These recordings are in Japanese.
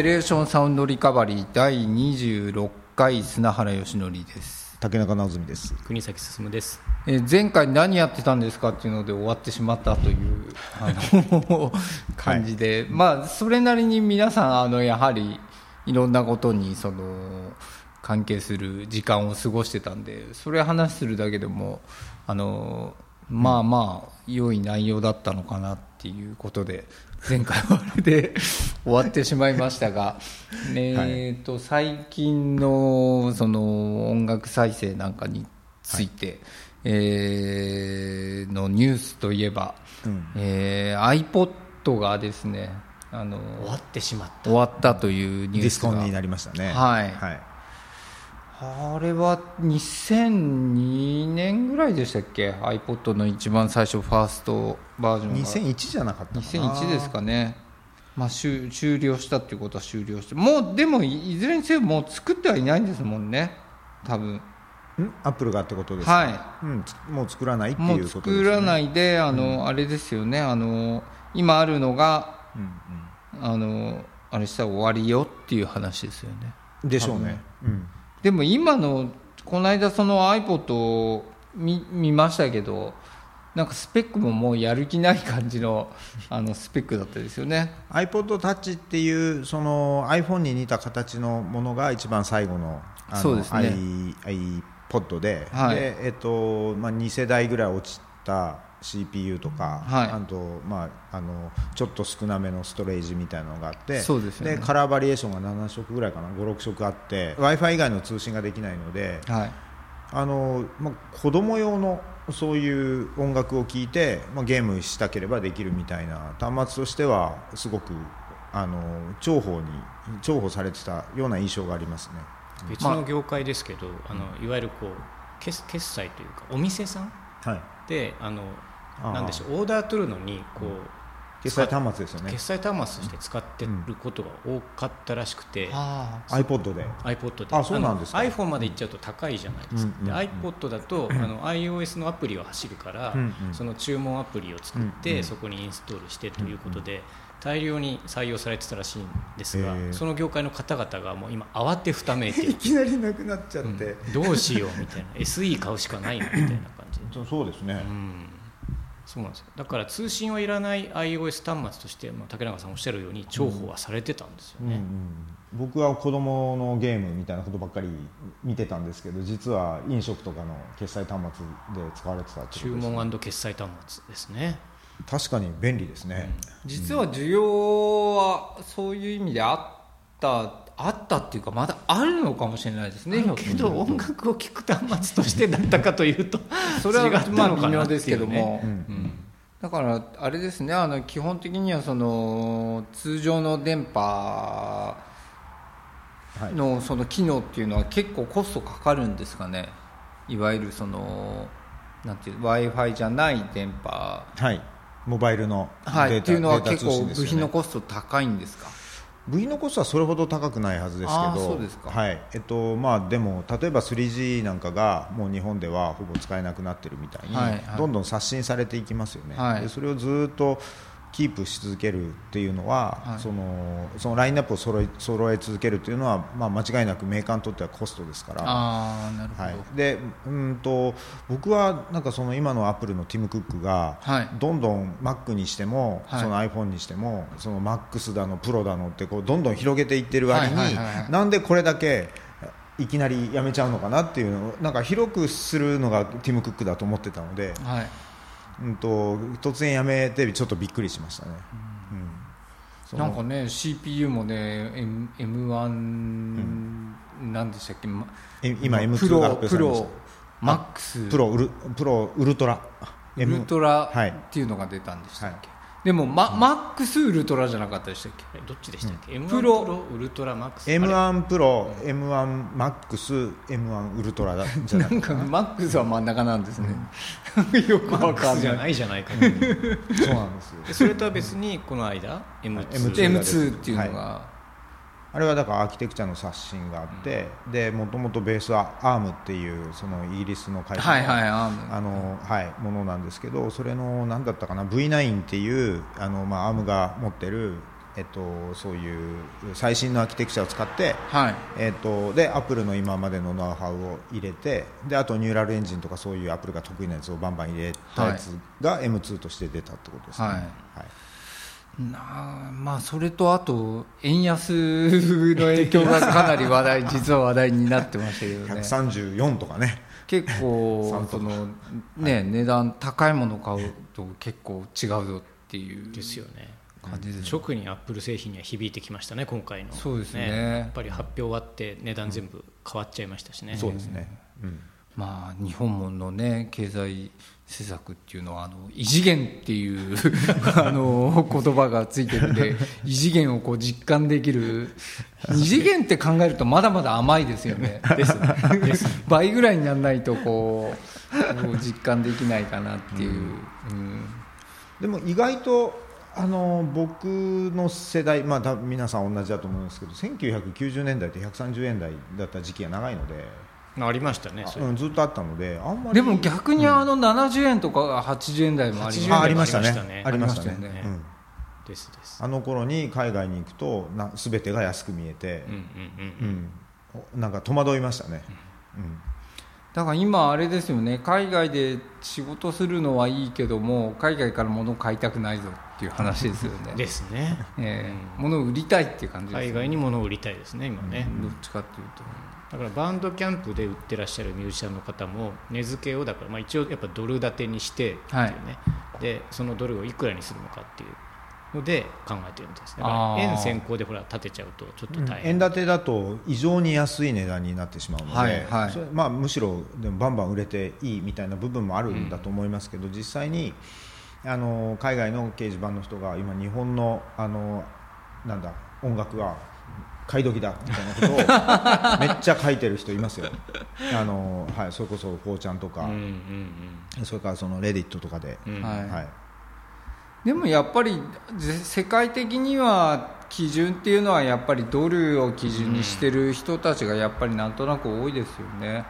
ペレーションサウンドリカバリー第26回砂原義則です。竹中直澄です。国崎進です。えー前回何やってたんですかっていうので終わってしまったというあの 感じで、まあそれなりに皆さんあのやはりいろんなことにその関係する時間を過ごしてたんでそれ話するだけでもあのまあまあ良い内容だったのかなっていうことで前回はあれで終わってしまいましたが、えーと最近のその音楽再生なんかについて、えーのニュースといえば、うん。えー iPod がですねあの終わってしまった。終わったというニュディースがスコンになりましたね。はい。はい、あれは2002年ぐらいでしたっけ？iPod の一番最初ファーストバージョンが。2001じゃなかったかな。2001ですかね、まあ、終終了したっていうことは終了して。もうでもいいずれにせよもう作ってはいないんですもんね。多分。ん？アップルがってことですか？はうん、つもう作らないってもいううことです、ね、作らないであの、あれですよね。あの今あるのがうんあのあれしたら終わりよっていう話ですよね。うん、でしょうね、うん、でも今のこの間その iPod を見見ましたけどなんかスペックももうやる気ない感じの あのスペックだったですよね。iPod Touch っていうその iPhone に似た形のものが一番最後のあのそうですね。iPod で,、はい。でえっとまあ、2世代ぐらい落ちた CPU とか、はい。あと、まあ、あのちょっと少なめのストレージみたいなのがあってそうですよね。カラーバリエーションが7色ぐらいかな56色あって w i f i 以外の通信ができないのではい。あの、まあ、子供用のそういう音楽を聴いて、まあ、ゲームしたければできるみたいな端末としてはすごくあの重宝に重宝されてたような印象がありますね。別の業界ですけど、あのいわゆるこう決決済というかお店さんはい、であのなんでしょうオーダー取るのにこう、決済端末ですよね。決済端末として使ってることが多かったらしくて、あ。iPod で。iPod で。あそうなんですか。iPhone まで行っちゃうと高いじゃないですか、うんうんうん。で iPod だとあの iOS のアプリは走るから、うんうん。その注文アプリを作って、うんうん。そこにインストールしてということで、大量に採用されてたらしいんですが、その業界の方々がもう今慌てふためいて いきなりなくなっちゃって、うん。どうしようみたいな。SE 買うしかないなみたいな感じ。で、そうそうですね、うん、そうなんですよ。だから通信はいらない iOS 端末として、まあ、竹中さんおっしゃるように重宝はされてたんですよね、うんうん僕は子供のゲームみたいなことばっかり見てたんですけど実は飲食とかの決済端末で使われてたってこと注ですね。文決済端末ですね。確かに便利ですね、実は需要はそういう意味であったあったっていうかまだあるのかもしれないですね。けど音楽を聴く端末としてだったかというと それはまあ微妙ですけども、うん。うん。だからあれですねあの基本的にはその通常の電波はい。のその機能っていうのは結構コストかかるんですかね。いわゆるそのなんていう w i f i じゃない電波、はい、モバイルのはい、っていうのは結構部品のコスト高いんですか？部品のコストはそれほど高くないはずですけどそうですか。はい。えっとまあ、でも例えば 3G なんかがもう日本ではほぼ使えなくなってるみたいに、はいはいどんどん刷新されていきますよね、はいでそれをずっとキープし続けるっていうのは、はい。そのそのラインナップを揃え揃え続けるっていうのは、まあ、間違いなくメーカーにとってはコストですから。ああなるほど、はい、でうんと僕はなんかその今のアップルのティム・クックが、はい。どんどん Mac にしても、はい。その iPhone にしてもその MAX だのプロだのってこうどんどん広げていってる割に、なんでこれだけいきなりやめちゃうのかなっていうのをなんか広くするのがティム・クックだと思ってたので、はいうん、と突然やめてちょっとびっくりしましたね。うん。なんかね CPU もね M M1 なんでしたっけ、今プ M2 ロが発表されましプロマックス。たプロウルプロウルトラ。ウルトラはい。っていうのが出たんでしたっけ、はでも、まマックスウルトラじゃなかったでしたっけ？えどっちでしたっけ、M1 プロプロ。ウルトラマックス？M1 プロ、M1 マックス、M1 ウルトラだじゃなないんかマックスは真ん中なんですね、よくマわかんないックスじゃないじゃないか。なそうなんですよ。でそれとは別にこの間？M2 M2 M2 っていうのが、あれはだからアーキテクチャの刷新があって、でもともとベースは ARM っていうそのイギリスの会社の,、はいはいアーム。あのはい、ものなんですけどそれの何だったかな V9 っていうあの、まあ、ARM が持ってる、えっと、そういう最新のアーキテクチャを使って、はい。えっと、でアップルの今までのノウハウを入れてであとニューラルエンジンとかそういうアップルが得意なやつをバンバン入れたやつが M2 として出たってことですね。はい。はいなあまあそれとあと円安の影響がかなり話題実は話題になってましたけどね。134とかね。結構そのね値段高いものを買うと結構違うぞっていうですよね。感じです直にアップル製品には響いてきましたね今回の。そうですねやっぱり発表終わって値段全部変わっちゃいましたしね、そうですね、うん。まあ日本のね経済施策っていうのはあの異次元っていう あの言葉がついてるんで異次元をこう実感できる二次元って考えるとまだまだ甘いですよね。です。倍ぐらいにならないとこう実感できないかなっていう、うん。でも意外とあの僕の世代、まあ、皆さん同じだと思うんですけど1990年代って130円台だった時期が長いので、ありましたねうん、ずっとあったのであんまりでも逆にあの70円とか80円台もあり80あまありましたね。ありましたね。ありましたね。ありましたよね。うん。ですです。あの頃に海外に行くとな全てが安く見えてうん、うんうんうん。なんか戸惑いましたね、うん。だから今あれですよね。海外で仕事するのはいいけども海外から物を買いたくないぞっていう話ですよね。ですね。ええ。物を売りたいっていう感じです海外に物を売りたいですね今ね、どっちかっていうとだからバンドキャンプで売ってらっしゃるミュージシャンの方も値付けをだからまあ一応やっぱドル建てにしてっていうね、でそのドルをいくらにするのかっていうので考えてるみたいですね。円先行でほら建てちゃうとちょっと大変、円建てだと異常に安い値段になってしまうので、はいはい。まあ、むしろでもバンバン売れていいみたいな部分もあるんだと思いますけど、実際にあの海外の掲示板の人が今日本のあのなんだ音楽は買い時だみたいなことをめっちゃ書いてる人いますよ。あの、はい、それこそこうちゃんとか、うんうんそれからそのレディットとかで、うんうん。はい。はい、でもやっぱりぜ世界的には基準っていうのはやっぱりドルを基準にしてる人たちがやっぱりなんとなく多いですよね。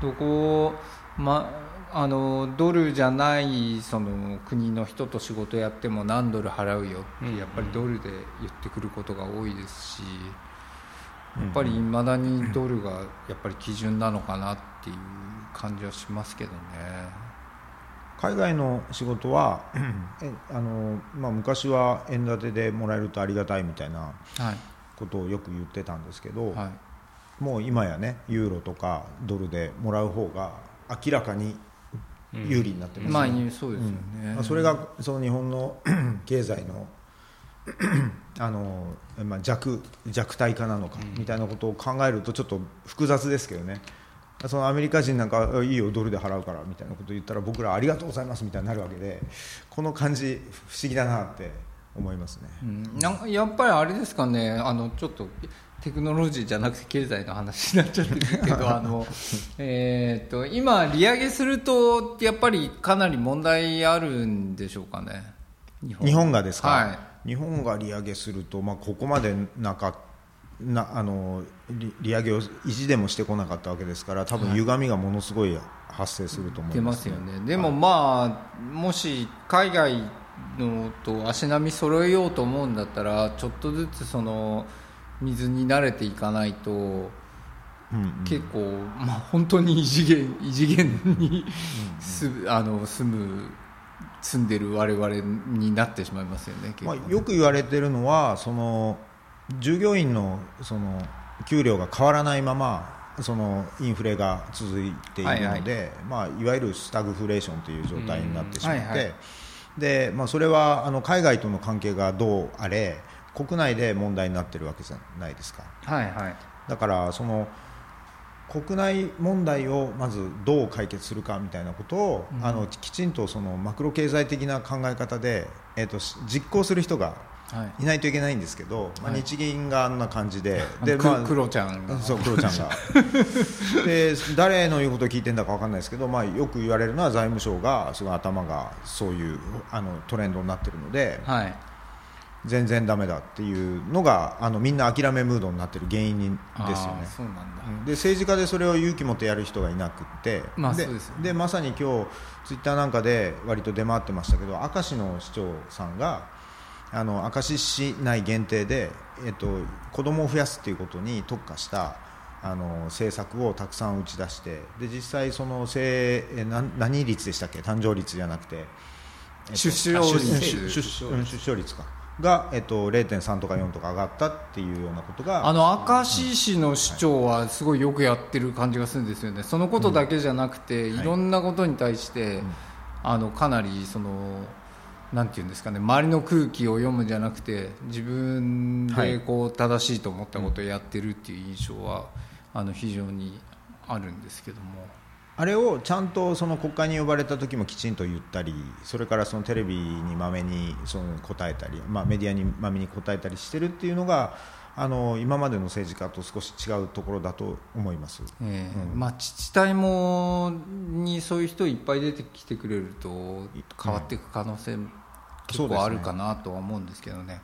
どこまあのドルじゃないその国の人と仕事やっても何ドル払うよってやっぱりドルで言ってくることが多いですし。やっぱりいまだにドルがやっぱり基準なのかなっていう感じはしますけどね。海外の仕事は えあの、まあ、昔は円建てでもらえるとありがたいみたいなはい。ことをよく言ってたんですけど、はい。もう今やねユーロとかドルでもらう方が明らかに有利になってますまあね、そうですよね。まあそれがその日本の 経済の あの、まあ、弱弱体化なのかみたいなことを考えるとちょっと複雑ですけどね。そのアメリカ人なんかいいよドルで払うからみたいなことを言ったら僕らありがとうございますみたいになるわけでこの感じ不思議だなって思いますね。うん。なんかやっぱりあれですかねあのちょっとテクノロジーじゃなくて経済の話になっちゃってるけど あの、えーっと今利上げするとやっぱりかなり問題あるんでしょうかね日日本がですか、はい日本が利上げすると、まあ、ここまでなかなあの利利上げを意地でもしてこなかったわけですから多分歪みがものすごい発生すると思いま、出ますすよね。でもまあもし海外のと足並み揃えようと思うんだったらちょっとずつその水に慣れていかないとうんうん。結構、まあ、本当に異次元異次元にすあの住む住んでる我々になってしまいますよね結構まあ、よく言われてるのはその従業員のその給料が変わらないままそのインフレが続いているので、はいはい。いまあ、いわゆるスタグフレーションという状態になってしまって、うんはいはいでまあ、それはあの海外との関係がどうあれ国内で問題になってるわけじゃないですか。はいはい。だからその国内問題をまずどう解決するかみたいなことを、あのきちんとそのマクロ経済的な考え方で、えー、とし実行する人がはい。いないといけないんですけど、まあ、はい。日銀があんな感じで、でくまあクロちゃんが。そうクロちゃんが。で誰の言うことを聞いてるんだか分かんないですけど、まあ、よく言われるのは財務省がすごい頭がそういうあのトレンドになってるのではい全然ダメだっていうのがあのみんな諦めムードになってる原因にですよね。そうなんだ、で政治家でそれを勇気持ってやる人がいなくって、まあでね。でまさに今日ツイッターなんかで割と出回ってましたけど明石の市長さんがあの明石市内限定で、えっと、子供を増やすっていうことに特化したあの政策をたくさん打ち出してで実際その生何率でしたっけ？誕生率じゃなくて、えっと、出生率。出生率かが、えっと、0.3とか4とか上がったっていうようなことがあの明石市の市長はすごいよくやってる感じがするんですよね、そのことだけじゃなくて、うん、い。ろんなことに対して、はい、あのかなりその。なんていうんですかね周りの空気を読むんじゃなくて自分でこう正しいと思ったことをやってるっていう印象は、あの非常にあるんですけども。あれをちゃんとその国会に呼ばれた時もきちんと言ったりそれからそのテレビにまめにその答えたり、まあ、メディアにまめに答えたりしてるっていうのがあの今までの政治家と少し違うところだと思います、えーうん、まあ、自治体もにそういう人いっぱい出てきてくれると変わっていく可能性結構あるかなとは思うんですけどね。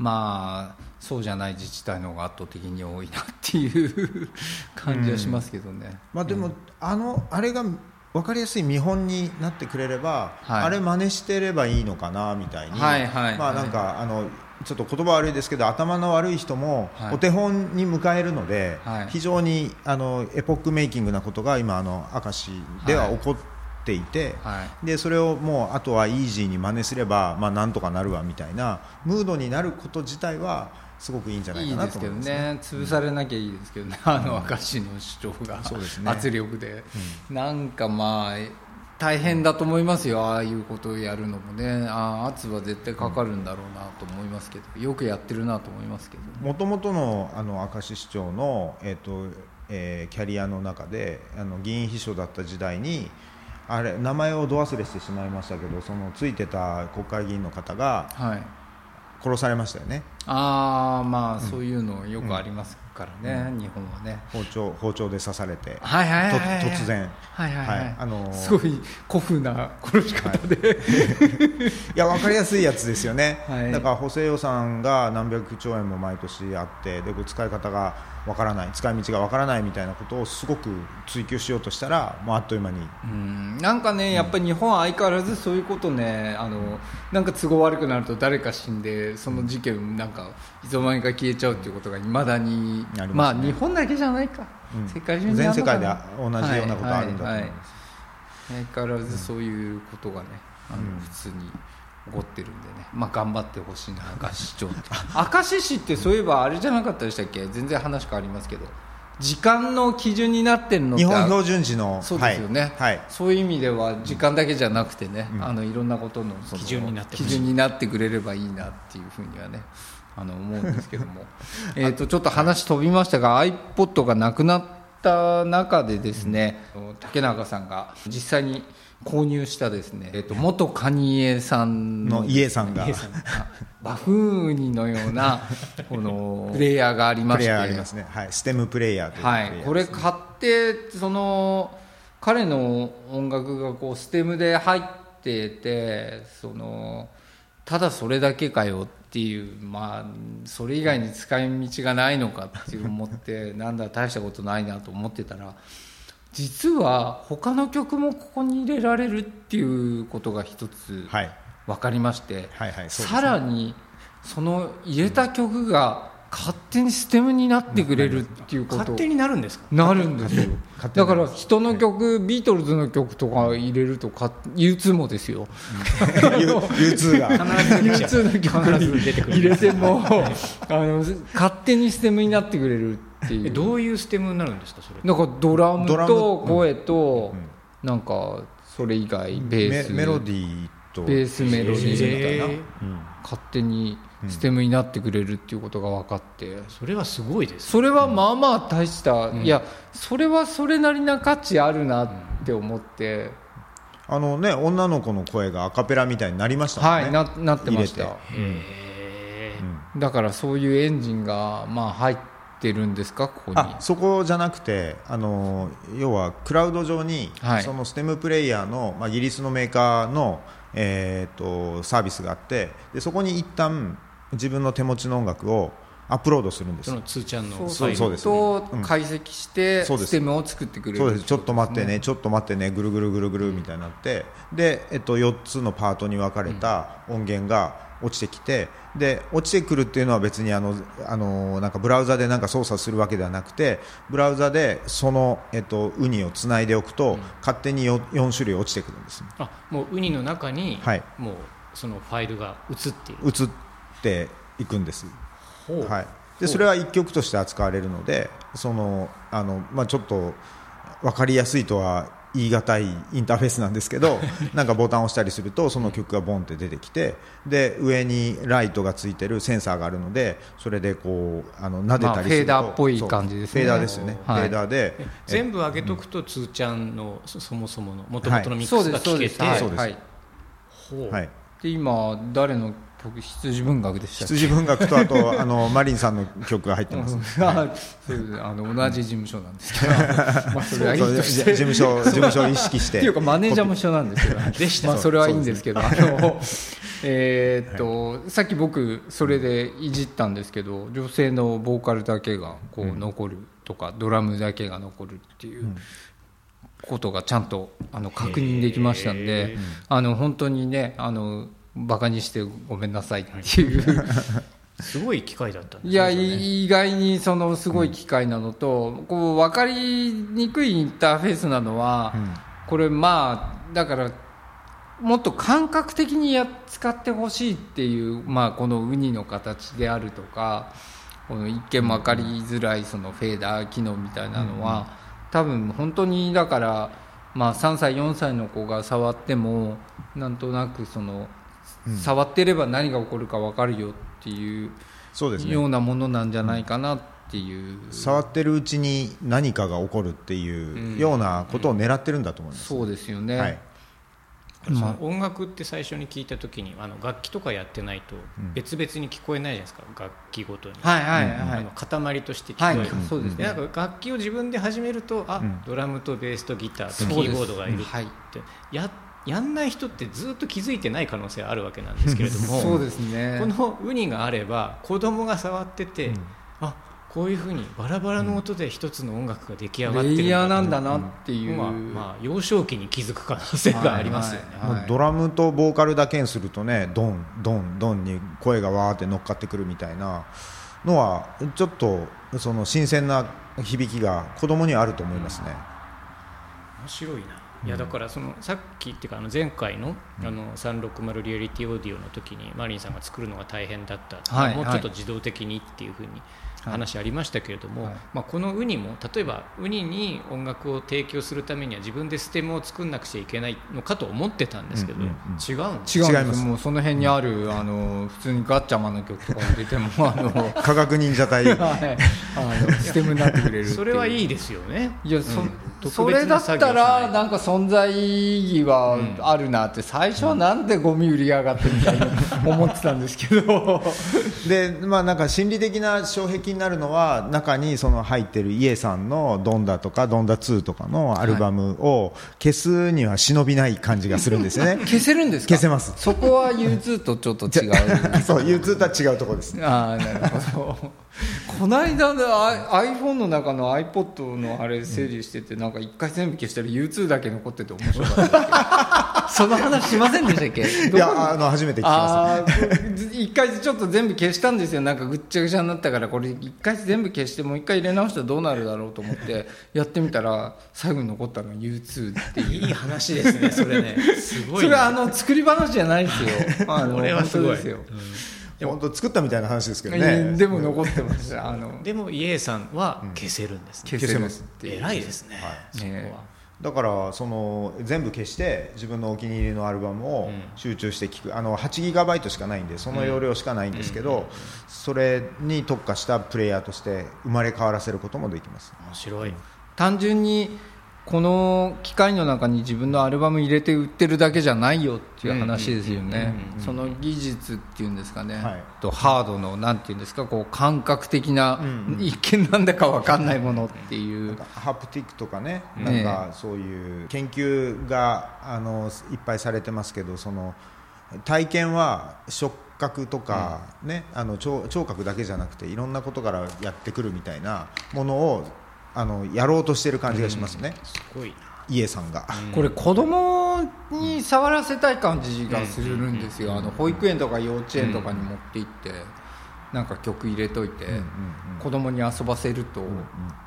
まあそうじゃない自治体の方が圧倒的に多いなっていう感じはしますけどね、うん、まあ、でも、うん、あのあれが分かりやすい見本になってくれれば、はい、あれ真似してればいいのかなみたいに、はいはい、まあなんか、はい、あのちょっと言葉悪いですけど頭の悪い人もお手本に迎えるので、非常にあのエポックメイキングなことが今あの明石では起こってていて、はい、でそれをもうあとはイージーに真似すれば、まあ、なんとかなるわみたいなムードになること自体はすごくいいんじゃないかなと思います、ね、いいですけどね。潰されなきゃいいですけどね、うん、あの明石の主張が、そうですね、圧力で、うん、なんかまあ大変だと思いますよ、ああいうことをやるのもね、あ圧は絶対かかるんだろうなと思いますけど、よくやってるなと思いますけどもともとのあの明石市長の、えーとえー、キャリアの中であの議員秘書だった時代に、あれ名前をど忘れしてしまいましたけどそのついてた国会議員の方が殺されましたよね、ああまあ、そういうのよくありますからね、日本はね。包丁包丁で刺されて、はいはいはい、突然。はいはい、はい、あのー、すごい古風な殺し方で、はい、いや分かりやすいやつですよね、はい、だから補正予算が何百兆円も毎年あってで使い方がわからない使い道がわからないみたいなことをすごく追求しようとしたらもうあっという間に。うん。なんかね、やっぱり日本は相変わらずそういうことねあのなんか都合悪くなると誰か死んでその事件なんかいつの間にか消えちゃうっていうことがいまだに、まね、まあ日本だけじゃないか、うん、世界中に全世界で同じようなことあるんだと思います、はいはいはい、相変わらずそういうことがね、あの普通に。起こってるんでね、まあ、頑張ってほしいな明石市長 明石市ってそういえばあれじゃなかったでしたっけ？全然話変わりますけど。時間の基準になってるの日本標準時のそうですよね、はい、そういう意味では時間だけじゃなくてね、うん、あのいろんなことの基準になって基準になってくれればいいなっていうふうにはねあの思うんですけども。えとちょっと話飛びましたが iPod がなくなった中でですね、うん、竹中さんが実際に購入したですね、えっと、元カニエさんの家さんが。バフーニのような このプレイヤーがありまして。ね、はい、ステムプレイヤーという、ね、はい、これ買ってその彼の音楽がこうステムで入っててそのただそれだけかよっていうまあそれ以外に使い道がないのかって思ってなんだ大したことないなと思ってたら実は他の曲もここに入れられるっていうことが一つ分かりまして、はいはいはい、さらにその入れた曲が勝手にステムになってくれるっていうこと勝手になるんですか？なるんですよ。だから人の曲、ビートルズの曲とか入れるとか U2 もですよ。U2 が。必ず U2 の曲に入れてもあの勝手にステムになってくれるっていう。どういうステムになるんですかそれなんかドラムと声と、うん、なんかそれ以外ベース。メロディーと。ベースメロディーみたいな、うん、勝手にステムになってくれるっていうことが分かって、うん、それはすごいです、ね、それはまあまあ大した、いやそれはそれなりな価値あるなって思って。あのね、女の子の声がアカペラみたいになりましたね。はい、ななってました。だからそういうエンジンがまあ入ってるんですか？ここに。あそこじゃなくてあの要はクラウド上に、はい、そのステムプレイヤーの、まあ、イギリスのメーカーの、えーと、サービスがあってでそこに一旦自分の手持ちの音楽をアップロードするんです。その通ちゃんのそうそうですと解析して、うん、ステムを作ってくれるそうです。ちょっと待ってねちょっと待ってねぐるぐるぐるぐるみたいになってで、えっと、4つのパートに分かれた音源が、落ちてきてで落ちてくるっていうのは別にあのあのなんかブラウザでなんか操作するわけではなくてブラウザでその、えっと、ウニをつないでおくと、勝手に 4, 4種類落ちてくるんです、あもうウニの中に、はい。もうそのファイルが映っている。移っていくんです、ほう。はい、でそれは一曲として扱われるのでそのあの、まあ、ちょっと分かりやすいとは言い難いインターフェースなんですけど なんかボタンを押したりするとその曲がボンって出てきてで上にライトがついてるセンサーがあるのでそれでこうあの撫でたりすると、まあフェーダーっぽい感じですね。フェーダーですよね、はい。フェーダーでえ全部上げとくと、つーちゃんのそそもそものもともとのミックスがそうですそう聞けて、です。はいそうです。はい。ほう。はい、で今誰の曲羊文学でした羊文学とあとあのマリンさんの曲が入ってます、あそうですあの同じ事務所なんですけど、まあそれはいいとして。事務所事務所を意識して。っていうかマネージャーも一緒なんですけどでした。まあ、それはいいんですけど。あの えーっと、さっき僕それでいじったんですけど女性のボーカルだけがこう残るとか、ドラムだけが残るっていうことがちゃんとあの確認できましたんで、あの本当にねあのバカにしてごめんなさいっていう。すごい機会だったんですねいや意外にそのすごい機械なのと、こう分かりにくいインターフェースなのは、これまあだからもっと感覚的にや使ってほしいっていう、まあ、このウニの形であるとかこの一見分かりづらいそのフェーダー機能みたいなのは、多分本当にだから、まあ、3歳4歳の子が触ってもなんとなくその、触ってれば何が起こるか分かるよっていうそうですね。ようなものなんじゃないかなっていう、触ってるうちに何かが起こるっていうようなことを狙ってるんだと思います、そうですよね、はい。その音楽って最初に聞いた時にあの楽器とかやってないと別々に聞こえないじゃないですか楽器ごとに、はいはいはい、あの塊として聞こえる、はい。そうですね。んか楽器を自分で始めるとあ、ドラムとベースとギターとキーボードがいるって、はい。ややんない人ってずっと気づいてない可能性あるわけなんですけれども そうですね。このウニがあれば子供が触ってて、あこういうふうにバラバラの音で一つの音楽が出来上がってるレイヤーなんだだなっていう、まあ、まあ幼少期に気づく可能性がありますよね。はいもうドラムとボーカルだけにするとねドンドンドンに声がわーって乗っかってくるみたいなのはちょっとその新鮮な響きが子供にはあると思いますね、面白いな。いやだからそのさっきっていうかあの前回のあの360リアリティオーディオの時にマリンさんが作るのが大変だった、はいもうちょっと自動的にっていうふうに話ありましたけれども、まあ、このウニも例えばウニに音楽を提供するためには自分でステムを作んなくちゃいけないのかと思ってたんですけど、うんうん違うんです違うん違います。もうその辺にある、あの普通にガッチャマンの曲とか入れても あの、はい、科学忍者隊。あのステムになってくれるそれはいいですよね。いやそ,、うんそれだったらなんか存在意義はあるなって最初はなんでゴミ売りやがってみたいに思ってたんですけど。でまあなんか心理的な障壁になるのは中にその入ってるイエさんの「ドンダ」とか「ドンダ2」とかのアルバムを消すには忍びない感じがするんですよね。消せるんですか？消せます。そこは U2 とちょっと違う。そう U2 とは違うところです。ねああなるほどこの間の iPhone の中の iPod のあれ整理してて、なんか一回全部消したら U2 だけ残ってて面白かったですけ？どその話しませんでしたっけ？いやあの初めて聞きまああー一回ちょっと全部消したんですよ。なんかぐっちゃぐちゃになったからこれ一回全部消してもう一回入れ直したらどうなるだろうと思ってやってみたら最後に残ったのが U2 っていう。いい話ですね、それね。すごい、ね。それはあの作り話じゃないですよ。あのこれはすごい。ですよ、す本当作ったみたいな話ですけどえねーでも残ってましたあのでも、イエさんは消せるんですね。消せます。偉いですね。そこねは。だからその全部消して自分のお気に入りのアルバムをうん。集中して聴く、あの8ギガバイトしかないんでその容量しかないん。ですけど、それに特化したプレイヤーとして生まれ変わらせることもできます。面白い。単純にこの機械の中に自分のアルバム入れて売ってるだけじゃないよっていう話ですよね。うんその技術っていうんですかね、はい。とハードのなんていうんですかこう感覚的な、うん一見なんだか分かんないものっていう、ハプティックとかね、ねなんかそういう研究があのいっぱいされてますけどその体験は触覚とか、ねあの聴聴覚だけじゃなくていろんなことからやってくるみたいなものをあのやろうとしてる感じがしますね、すごいな。イエさんが。これ子供供に触らせたい感じがするんですよ、あの保育園とか幼稚園とかに持って行って、なんか曲入れといて、子供に遊ばせると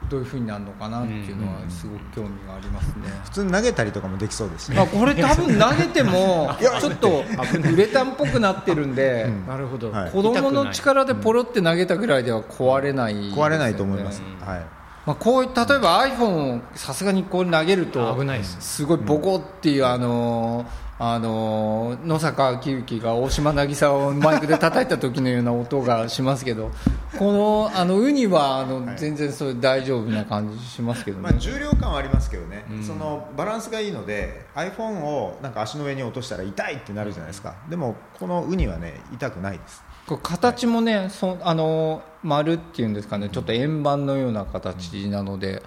どういうふうになるのかなっていうのはすごく興味がありますね、普通に投げたりとかもできそうですね、まあ、これ多分投げても ちょっとウレタンっぽくなってるんで、なるほど。子供の力でポロって投げたぐらいでは壊れない、ね、壊れないと思います、はいまあ、こう例えば iPhone をさすがにこう投げると危ないです。すごいボコっていう、あのあの野坂昭之が大島渚をマイクで叩いた時のような音がしますけど このあのウニはあの、全然それ大丈夫な感じしますけど、ね、まあ、重量感はありますけどね、うん、そのバランスがいいので iPhone をなんか足の上に落としたら痛いってなるじゃないですか。でもこのウニはね痛くないです形もね、そあの丸っていうんですかねちょっと円盤のような形なので、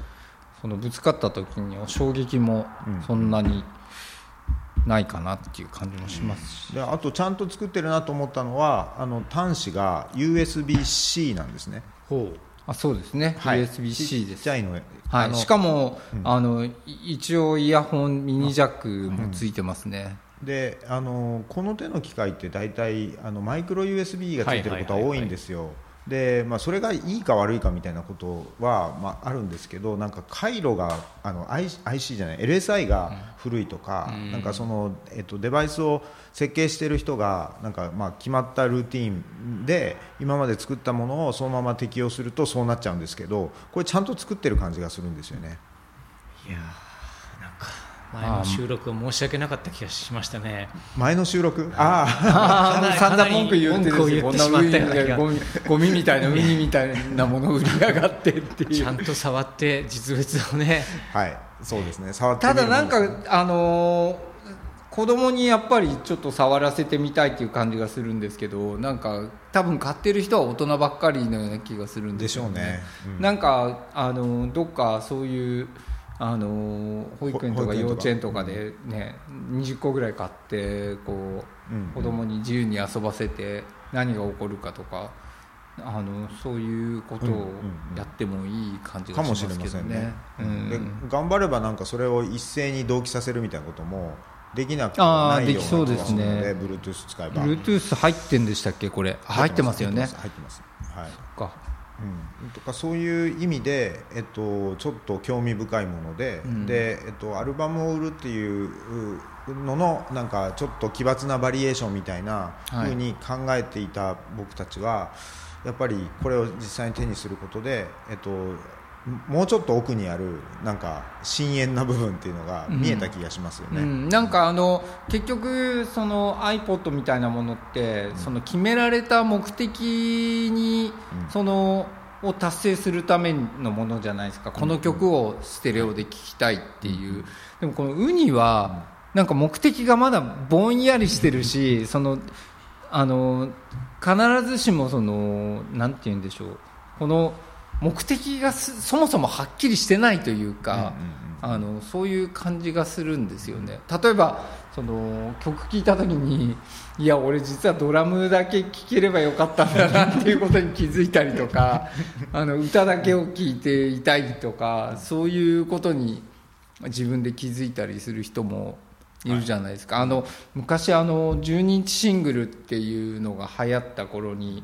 そのぶつかった時に衝撃もそんなにないかなっていう感じもしますし、であとちゃんと作ってるなと思ったのはあの端子が USB-C なんですね。ほう。あそうですね、はい、USB-C です。いの。はい、しかも、うん、あの一応イヤホンミニジャックもついてますね、であのこの手の機械って大体あのマイクロ USB がついてることは多いんですよ。でまあ、それがいいか悪いかみたいなことは、まあ、あるんですけどなんか回路があの IC じゃない LSI が古いとかうん、なんかそのえっと、デバイスを設計している人がなんか、まあ、決まったルーティンで今まで作ったものをそのまま適用するとそうなっちゃうんですけどこれちゃんと作ってる感じがするんですよね。いや前の収録は申し訳なかった気がしましたね。前の収録？ああ散々文句言ってるんですよゴミゴミみたいなウニみたいなもの売り上がってっていう。ちゃんと触って実物をね。はい。そうですね。触ってただなんかあのー子供にやっぱりちょっと触らせてみたいっていう感じがするんですけどなんか多分買ってる人は大人ばっかりのような気がするんですよね。でしょうね、うん、なんかあのどっかそういうあの保育園とか幼稚園とかでね、うん、20個ぐらい買ってこう、うん、子供に自由に遊ばせて何が起こるかとかあのそういうことをやってもいい感じがしますけどね,、で頑張ればなんかそれを一斉に同期させるみたいなこともできなくないような気がするので Bluetooth 使えば。Bluetooth 入ってんでしたっけ？これ。入ってますよね。入ってます。はい。そっかうん、とかそういう意味で、えっと、ちょっと興味深いものでうん、でえっと、アルバムを売るっていうののなんかちょっと奇抜なバリエーションみたいなふうに考えていた僕たちは、やっぱりこれを実際に手にすることで、えっと、もうちょっと奥にあるなんか深淵な部分っていうのが見えた気がしますよね、うん。うん、なんかあの結局その iPod みたいなものって、その決められた目的にその、を達成するためのものじゃないですか。この曲をステレオで聴きたいっていう、でもこのウニはなんか目的がまだぼんやりしてるしそのあの必ずしもそのなんて言うんでしょう。この目的がそもそもはっきりしてないというか、あのそういう感じがするんですよね。例えばその曲聴いた時にいや俺実はドラムだけ聴ければよかったんだなっていうことに気づいたりとか あの歌だけを聴いていたいとかそういうことに自分で気づいたりする人もいるじゃないですか、はい、あの昔あの12インチシングルっていうのが流行った頃に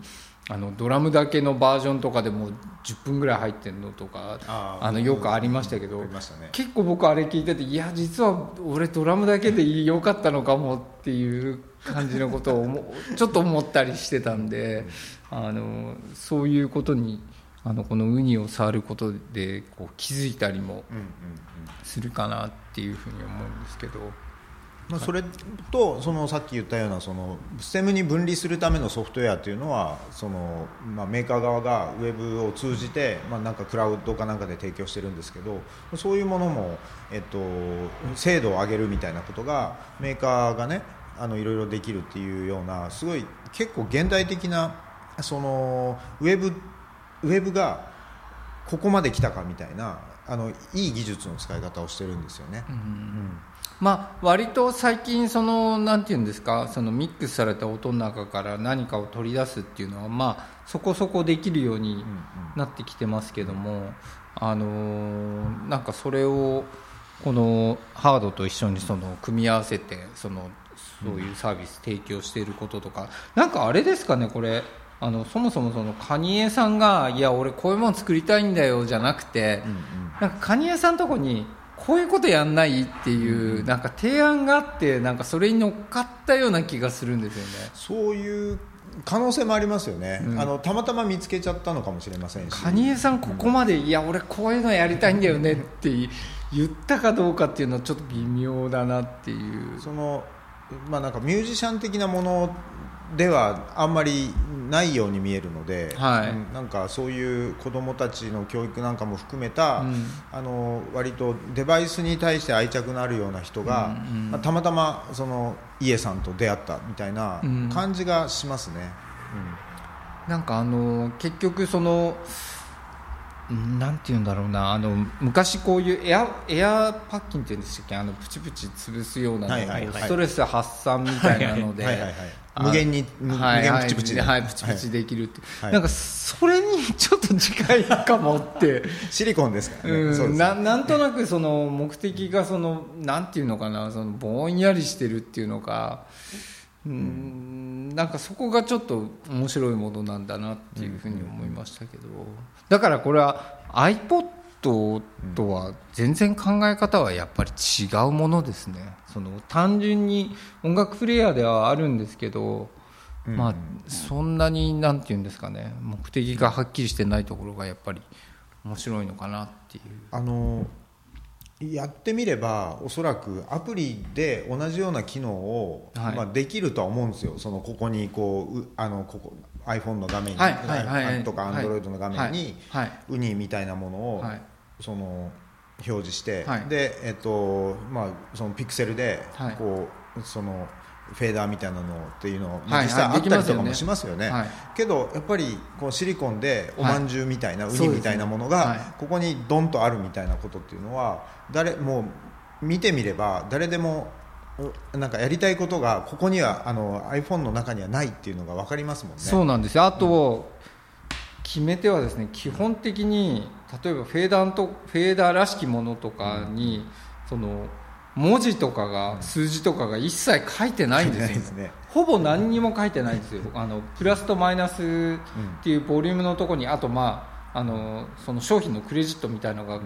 あのドラムだけのバージョンとかでも10分ぐらい入ってるのとかあのよくありましたけど、ね、結構僕あれ聞いてていや実は俺ドラムだけでよかったのかもっていう感じのことを ちょっと思ったりしてたんであのそういうことにあのこのウニを触ることでこう気づいたりもするかなっていうふうに思うんですけど。まあ、それとそのさっき言ったようなそのステムに分離するためのソフトウェアというのはその、まあ、メーカー側がウェブを通じて、まあ、なんかクラウドかなんかで提供してるんですけどそういうものも、えっと、精度を上げるみたいなことがメーカーがねあのいろいろできるっていうようなすごい結構現代的なそのウェブウェブがここまで来たかみたいなあのいい技術の使い方をしてるんですよね。うん、うんまあ、割と最近そのなんていうんですかそのミックスされた音の中から何かを取り出すっていうのはまあそこそこできるようになってきてますけども、あのなんかそれをこのハードと一緒にその組み合わせてそのそういうサービス提供していることとか、なんかあれですかねこれあのそもそもそのカニエさんがいや俺こういうもの作りたいんだよじゃなくて、なんかカニエさんのとこにこういうことやんないっていう、なんか提案があってなんかそれに乗っかったような気がするんですよね。そういう可能性もありますよね、うん、あのたまたま見つけちゃったのかもしれませんし。カニエさんここまで、うん、いや俺こういうのやりたいんだよねって言ったかどうかっていうのはちょっと微妙だなっていう。そのまあなんかミュージシャン的なものではあんまりないように見えるので、はい、なんかそういう子どもたちの教育なんかも含めた、うん、あの割とデバイスに対して愛着のあるような人が、うんうん、まあ、たまたまその家さんと出会ったみたいな感じがしますね。うん、なんかあの結局そのなんて言うんだろうな。あの昔こういうエアエアパッキンっていうんでしたっけ？あのプチプチ潰すような、はいはいはい、ストレス発散みたいなので無限に無限プチプチで、はい、プチプチできるって、はい、なんかそれにちょっと近いかもって。シリコンですからね、うん、ななんとなくその目的がそのなんていうのかなそのぼんやりしてるっていうのか。うんなんかそこがちょっと面白いものなんだなっていうふうに思いましたけど、だからこれは iPod とは全然考え方はやっぱり違うものですね。その単純に音楽プレーヤーではあるんですけど、まあそんなになんて言うんですかね。目的がはっきりしてないところがやっぱり面白いのかなっていう。あのやってみればおそらくアプリで同じような機能を、はい、まあ、できるとは思うんですよ。そのここにこうあのここ iPhone の画面に、はいはい、とか Android の画面に、ウニみたいなものを、その表示して、でえっとまあそのピクセルでこう、そのフェーダーみたいなのっていうのを実際あったりとかもしますよね、はいはい。ねけどやっぱりこうシリコンでおまんじゅうみたいな、ウニみたいなものがここにドンとあるみたいなことっていうのは誰もう見てみれば誰でもなんかやりたいことがここにはあの iPhone の中にはないっていうのが分かりますもんね。そうなんですあと、うん、決め手はですね基本的に例えばフェーダーとフェーダーらしきものとかに、うん、その文字とかが数字とかが一切書いてないんですよ、ね、ほぼ何にも書いてないんですよ。あのプラスとマイナスっていうボリュームのところにあとまああのその商品のクレジットみたいなのが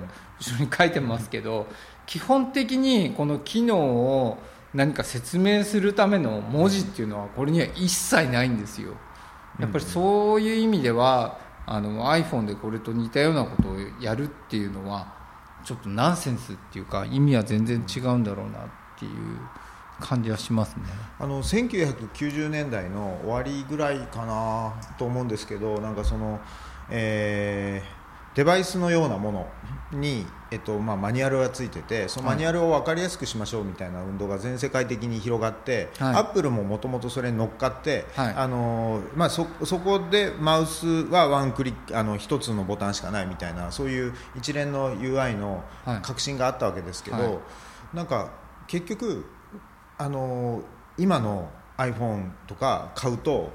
後ろに書いてますけど基本的にこの機能を何か説明するための文字っていうのはこれには一切ないんですよ。やっぱりそういう意味ではあの iPhone でこれと似たようなことをやるっていうのはちょっとナンセンスっていうか意味は全然違うんだろうなっていう感じはしますね。あの1990年代の終わりぐらいかなと思うんですけどなんかその、えー、デバイスのようなものに、えっとまあ、マニュアルがついててそのマニュアルを分かりやすくしましょうみたいな運動が全世界的に広がって、はい、アップルももともとそれに乗っかって、はい、あのまあ、そそこでマウスはワンクリックあの1つのボタンしかないみたいなそういう一連の UI の革新があったわけですけど、はい、なんか結局あの今の iPhone とか買うと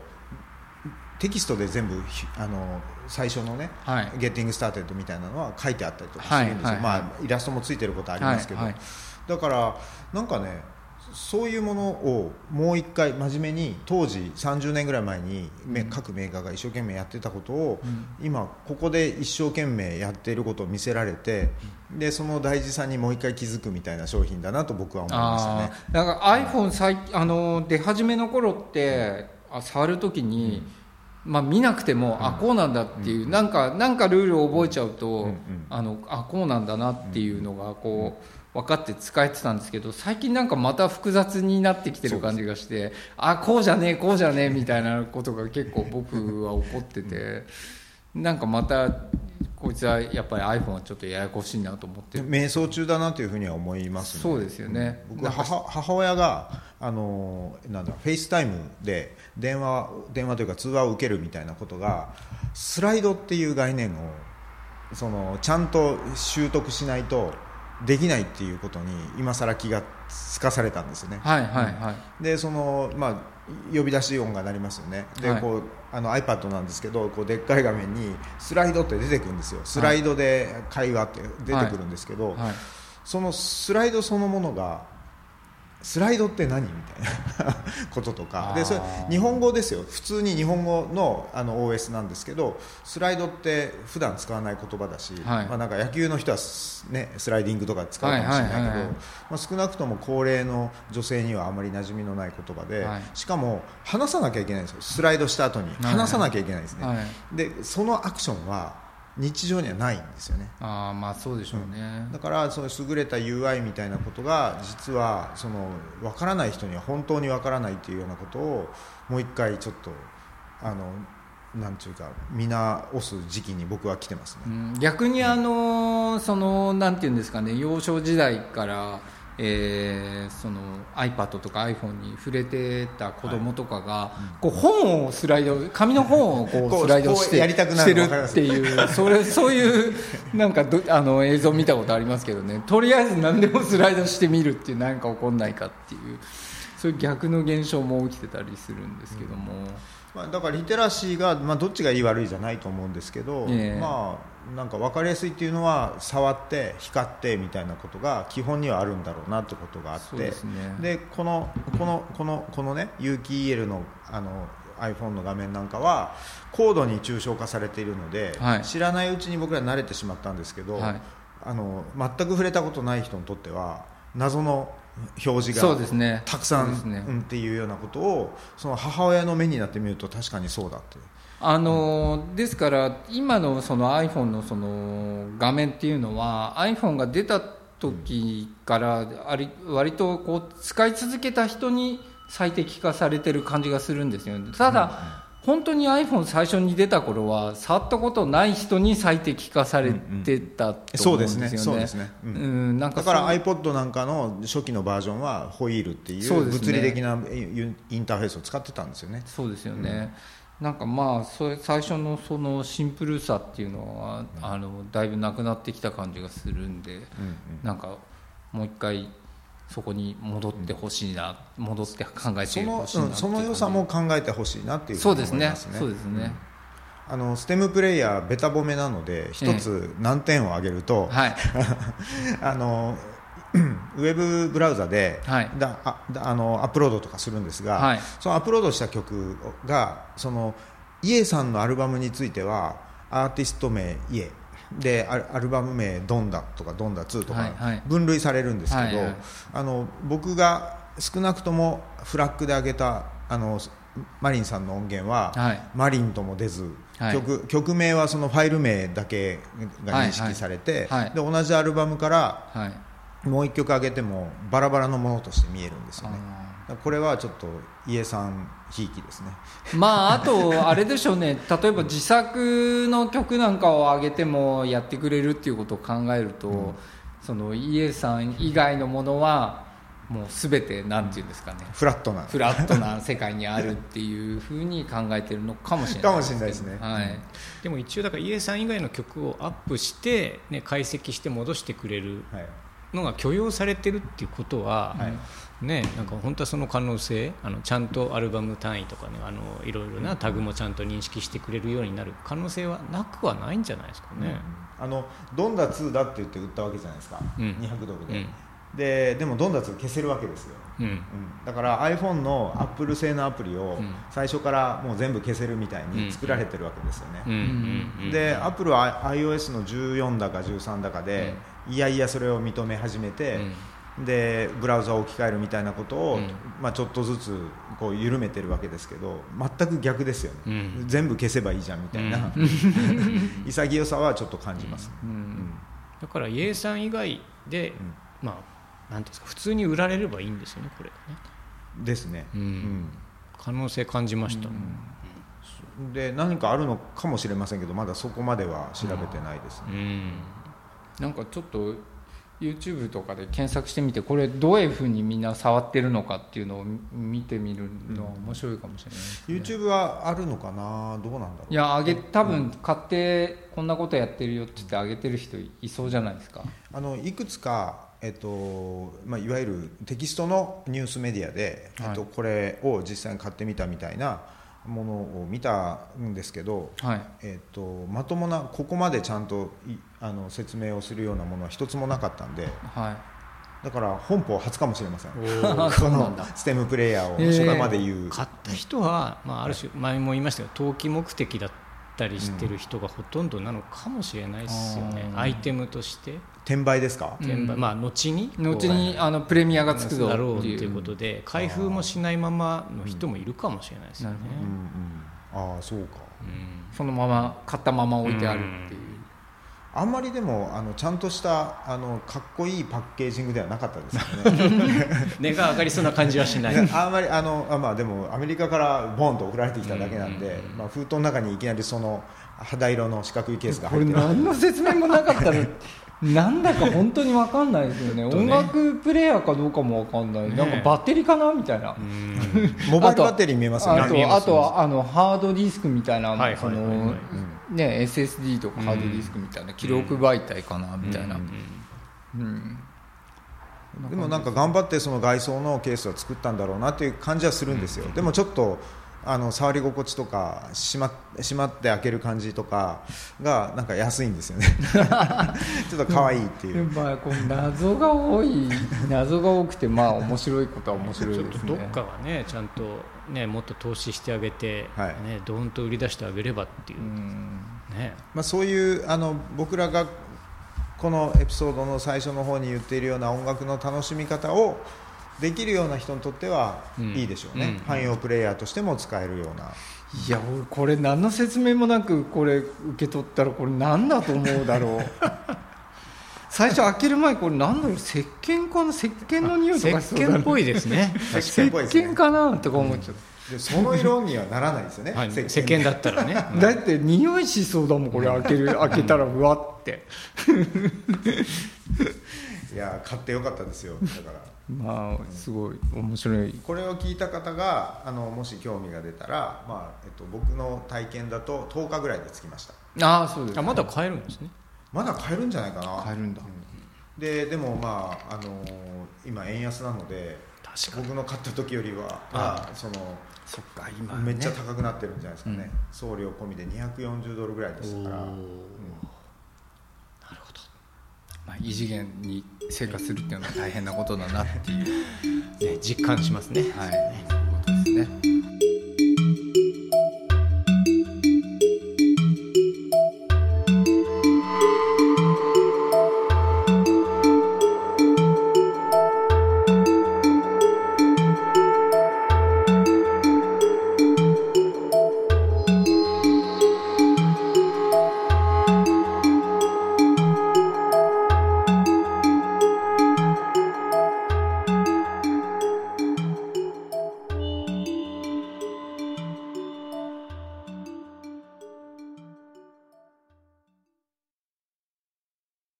テキストで全部あの最初のね、はい、ゲッティングスターテッドみたいなのは書いてあったりとかするんですよ、はいはいはい、まあ、イラストもついてることありますけど、だからなんかねそういうものをもう一回真面目に当時30年ぐらい前に各メーカーが一生懸命やってたことを、うん、今ここで一生懸命やっていることを見せられて、でその大事さにもう一回気づくみたいな商品だなと僕は思いましたね。だから iPhone 最あの出始めの頃って、うん、触るときに、うんまあ、見なくても、あこうなんだっていう、なんかなんかルールを覚えちゃうと、あのあこうなんだなっていうのがこう分かって使えてたんですけど最近なんかまた複雑になってきてる感じがしてあこうじゃねえこうじゃねえみたいなことが結構僕は起こっててなんかまたこいつはやっぱり iPhone はちょっとややこしいなと思って。瞑想中だなというふうには思います、ね、そうですよね。僕は母母親があのなんだ FaceTime で電話電話というか通話を受けるみたいなことがスライドっていう概念をそのちゃんと習得しないとできないっていうことに今更気がつかされたんですよね。はいはいはい、でそのまあ呼び出し音が鳴りますよね。で、はい、こうあの iPad なんですけどこうでっかい画面にスライドって出てくるんですよ。スライドで会話って出てくるんですけど、はい。はい、そのスライドそのものがスライドって何？みたいなこととか。でそれ日本語ですよ。普通に日本語のあの OS なんですけどスライドって普段使わない言葉だし、はい、まあ、なんか野球の人はス,、ね、スライディングとか使うかもしれないけど、まあ、少なくとも高齢の女性にはあまり馴染みのない言葉で、はい、しかも話さなきゃいけないんですよ。スライドした後に。話さなきゃいけないですね、はいはい、でそのアクションは日常にはないんですよね。あまあそうでしょうね、うん、だからその優れた UI みたいなことが実はその分からない人には本当に分からないっていうようなことをもう一回ちょっとあのなんていうか見直す時期に僕は来てますね、うん、逆にあの、そのなんていうんですかね幼少時代からえー、その iPad とか iPhone に触れてた子供とかが、はい、こう本をスライド紙の本をこう スライドしてしてるっていうそれそういうなんかどあの映像見たことありますけどね。とりあえず何でもスライドしてみるっていう何か起こんないかっていうそういう逆の現象も起きてたりするんですけども。うん。まあ、だからリテラシーが、まあ、どっちがいい悪いじゃないと思うんですけど、えー、まあ、なんか分かりやすいっていうのは触って光ってみたいなことが基本にはあるんだろうなってことがあって。で、ね、このこのこのこのね有機 EL のあの iPhone の画面なんかは高度に抽象化されているので、はい、知らないうちに僕ら慣れてしまったんですけど、はい、あの全く触れたことない人にとっては謎の表示がたくさん、ね。うん、っていうようなことをその母親の目になってみると確かにそうだってあの、うん、ですから今のその iPhone のその画面っていうのは iPhone が出た時からあり割とこう使い続けた人に最適化されてる感じがするんですよねただ、本当に iPhone 最初に出た頃は触ったことない人に最適化されてたと思うんですよね。そうですね。うんなんかだから iPod なんかの初期のバージョンはホイールっていう物理的なインターフェースを使ってたんですよね。そうですよね。うん、なんかまあそれ最初のそのシンプルさっていうのは、あのだいぶなくなってきた感じがするんで、うんうん、なんかもう一回そこに戻ってほしいな、うん、戻って考えてほしいなその良さも考えてほしいなっていうふうに思いますね。そうですね。あのステムプレイヤーべた褒めなので一つ難点を挙げると、はい、あのウェブブラウザで、はい、だああのアップロードとかするんですが、はい、そのアップロードした曲がそのイエさんのアルバムについてはアーティスト名イエ。でアルバム名「ドンダ」とか「ドンダ2」とか分類されるんですけど、はいはい、あの僕が少なくともフラッグで上げたあのマリンさんの音源は、はい、マリンとも出ず、はい、曲曲名はそのファイル名だけが認識されて、で同じアルバムから、もう1曲上げてもバラバラのものとして見えるんですよね。これはちょっと家さんひいきですね。まああとあれでしょうね。例えば自作の曲なんかを上げてもやってくれるっていうことを考えると、うん、その家さん以外のものはもう全てなんていうんですかね、フラットな。フラットな世界にあるっていうふうに考えてるのかもしれないですね。はい、でも一応だから家さん以外の曲をアップして、ね、解析して戻してくれるのが許容されてるっていうことは、はい。ね、なんか本当はその可能性あのちゃんとアルバム単位とかねあのいろいろなタグもちゃんと認識してくれるようになる可能性はなくはないんじゃないですかね。うん、あのドンダ2だって言って売ったわけじゃないですか、うん、200ドルで。うんででもドンダ2消せるわけですよ、うん、うん、だから iPhone のアップル製のアプリを最初からもう全部消せるみたいに作られてるわけですよね、でアップルは iOS の14だか13だかで、いやいやそれを認め始めて、でブラウザを置き換えるみたいなことを、うん、まあ、ちょっとずつこう緩めてるわけですけど全く逆ですよね、うん、全部消せばいいじゃんみたいな、うん、潔さはちょっと感じます、だからイエさん以外で、まあなんですか普通に売られればいいんですよねこれね。ですね、可能性感じました、で何かあるのかもしれませんけどまだそこまでは調べてないですね、なんかちょっと YouTube とかで検索してみてこれどういうふうにみんな触ってるのかっていうのを見てみるのは面白いかもしれない、ね、YouTube はあるのかな？どうなんだろう。いやあげ多分買ってこんなことやってるよって言ってあげてる人いそうじゃないですか。あのいくつかえっとまあ、いわゆるテキストのニュースメディアで、はい、えっと、これを実際に買ってみたみたいなものを見たんですけど、はい。えー、とまともなここまでちゃんといあの説明をするようなものは一つもなかったんではい。だから本邦初かもしれません。そうなんだ。ステムプレイヤーを初回まで言う、買った人は、まあ、ある種前も言いましたけど投機目的だったりしてる人がほとんどなのかもしれないですよね、うん。アイテムとして。転売ですか、うん。転売、まあ後に後にあのプレミアがつくぞだろうっていうということで開封もしないままの人もいるかもしれないですよね。うんうん、ああそうか。うん。そのまま買ったまま置いてあるっていう、あんまりでもあのちゃんとしたあのかっこいいパッケージングではなかったですよね。値が上がりそうな感じはしない。あんまりあのあまあでもアメリカからボンと送られてきただけなんで、うん。うんうんまあ、封筒の中にいきなりその肌色の四角いケースがこれ入ってる。何の説明もなかったら なんだか本当に分かんないですよね。とね。音楽プレイヤーかどうかも分かんない、ね。なんかバッテリーかな？みたいな、うん。モバイルバッテリー見えますよね。あとあとはあのハードディスクみたいな、はいはいそはいはいのね SSD とかハードディスクみたいな、記録媒体かなみたいな、うんうんでもなんか頑張ってその外装のケースは作ったんだろうなっていう感じはするんですよ、でもちょっとあの触り心地とかしま閉まって開ける感じとかがなんか安いんですよね。ちょっと可愛いっていう、まあこう謎が多い謎が多くてまあ面白いことは面白いちょっですねとどっかはねちゃんとねもっと投資してあげて、はい。ねドーンと売り出してあげればっていう。う、ん。ね。まあ、そういうあの僕らがこのエピソードの最初の方に言っているような音楽の楽しみ方をできるような人にとってはうん。いいでしょうね、うん。汎用プレイヤーとしても使えるような。いや俺これ何の説明もなくこれ受け取ったらこれ何だと思うだろう 最初開ける前これ何だろう石鹸かな石鹸の匂いと石かしそうだな。鹸っぽいですね。石鹸かなとか思っちゃっでその色にはならないですよね、はい石石鹸だったらね。た、だって匂いしそうだもんこれ開ける開けたらうわって。いや買ってよかったですよ。だから。まあすごい面白い。これを聞いた方があのもし興味が出たら、まあえっと、僕の体験だと10日ぐらいで着きました。ああそうです、あまだ買えるんですねまだ買えるんじゃないかな。買えるんだ。うん。ででもまあ、あの今円安なので確かに。僕の買った時よりはあまあそのそっか今、めっちゃ高くなってるんじゃないですかね、うん。送料込みで240ドルぐらいでしたから、うん。まあ、異次元に生活するっていうのは大変なことだなっていう、ね実感しま すね。はい、そういうことですね。